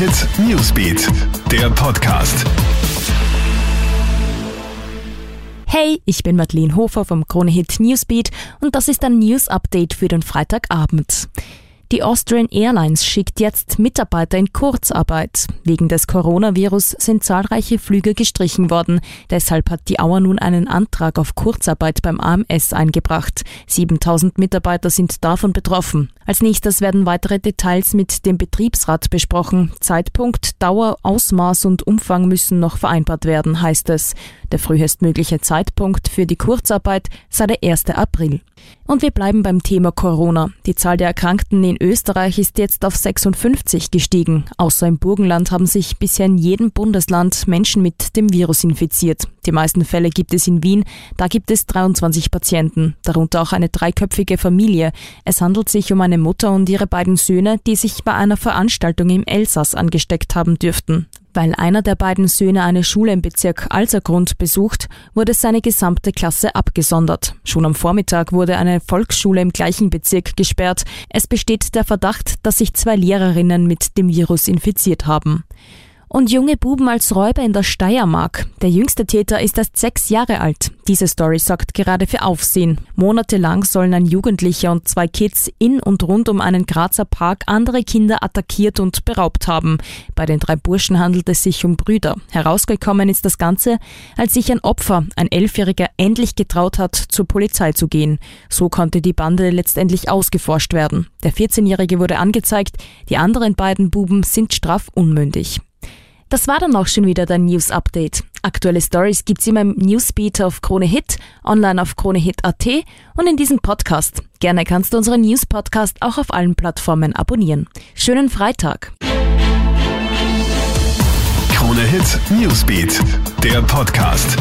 Hit Newsbeat, der Podcast. Hey, ich bin Madeleine Hofer vom Krone Hit Newsbeat und das ist ein News Update für den Freitagabend. Die Austrian Airlines schickt jetzt Mitarbeiter in Kurzarbeit. Wegen des Coronavirus sind zahlreiche Flüge gestrichen worden. Deshalb hat die Auer nun einen Antrag auf Kurzarbeit beim AMS eingebracht. 7000 Mitarbeiter sind davon betroffen. Als nächstes werden weitere Details mit dem Betriebsrat besprochen. Zeitpunkt, Dauer, Ausmaß und Umfang müssen noch vereinbart werden, heißt es. Der frühestmögliche Zeitpunkt für die Kurzarbeit sei der 1. April. Und wir bleiben beim Thema Corona. Die Zahl der Erkrankten in Österreich ist jetzt auf 56 gestiegen. Außer im Burgenland haben sich bisher in jedem Bundesland Menschen mit dem Virus infiziert. Die meisten Fälle gibt es in Wien. Da gibt es 23 Patienten, darunter auch eine dreiköpfige Familie. Es handelt sich um eine Mutter und ihre beiden Söhne, die sich bei einer Veranstaltung im Elsass angesteckt haben dürften. Weil einer der beiden Söhne eine Schule im Bezirk Alsergrund besucht, wurde seine gesamte Klasse abgesondert. Schon am Vormittag wurde eine Volksschule im gleichen Bezirk gesperrt. Es besteht der Verdacht, dass sich zwei Lehrerinnen mit dem Virus infiziert haben. Und junge Buben als Räuber in der Steiermark. Der jüngste Täter ist erst sechs Jahre alt. Diese Story sorgt gerade für Aufsehen. Monatelang sollen ein Jugendlicher und zwei Kids in und rund um einen Grazer Park andere Kinder attackiert und beraubt haben. Bei den drei Burschen handelt es sich um Brüder. Herausgekommen ist das Ganze, als sich ein Opfer, ein Elfjähriger, endlich getraut hat, zur Polizei zu gehen. So konnte die Bande letztendlich ausgeforscht werden. Der 14-Jährige wurde angezeigt, die anderen beiden Buben sind strafunmündig. Das war dann auch schon wieder dein News Update. Aktuelle Stories gibt's immer im Newsbeat auf Krone Hit, online auf KroneHit.at und in diesem Podcast. Gerne kannst du unseren News Podcast auch auf allen Plattformen abonnieren. Schönen Freitag. Krone Hit Newsbeat, der Podcast.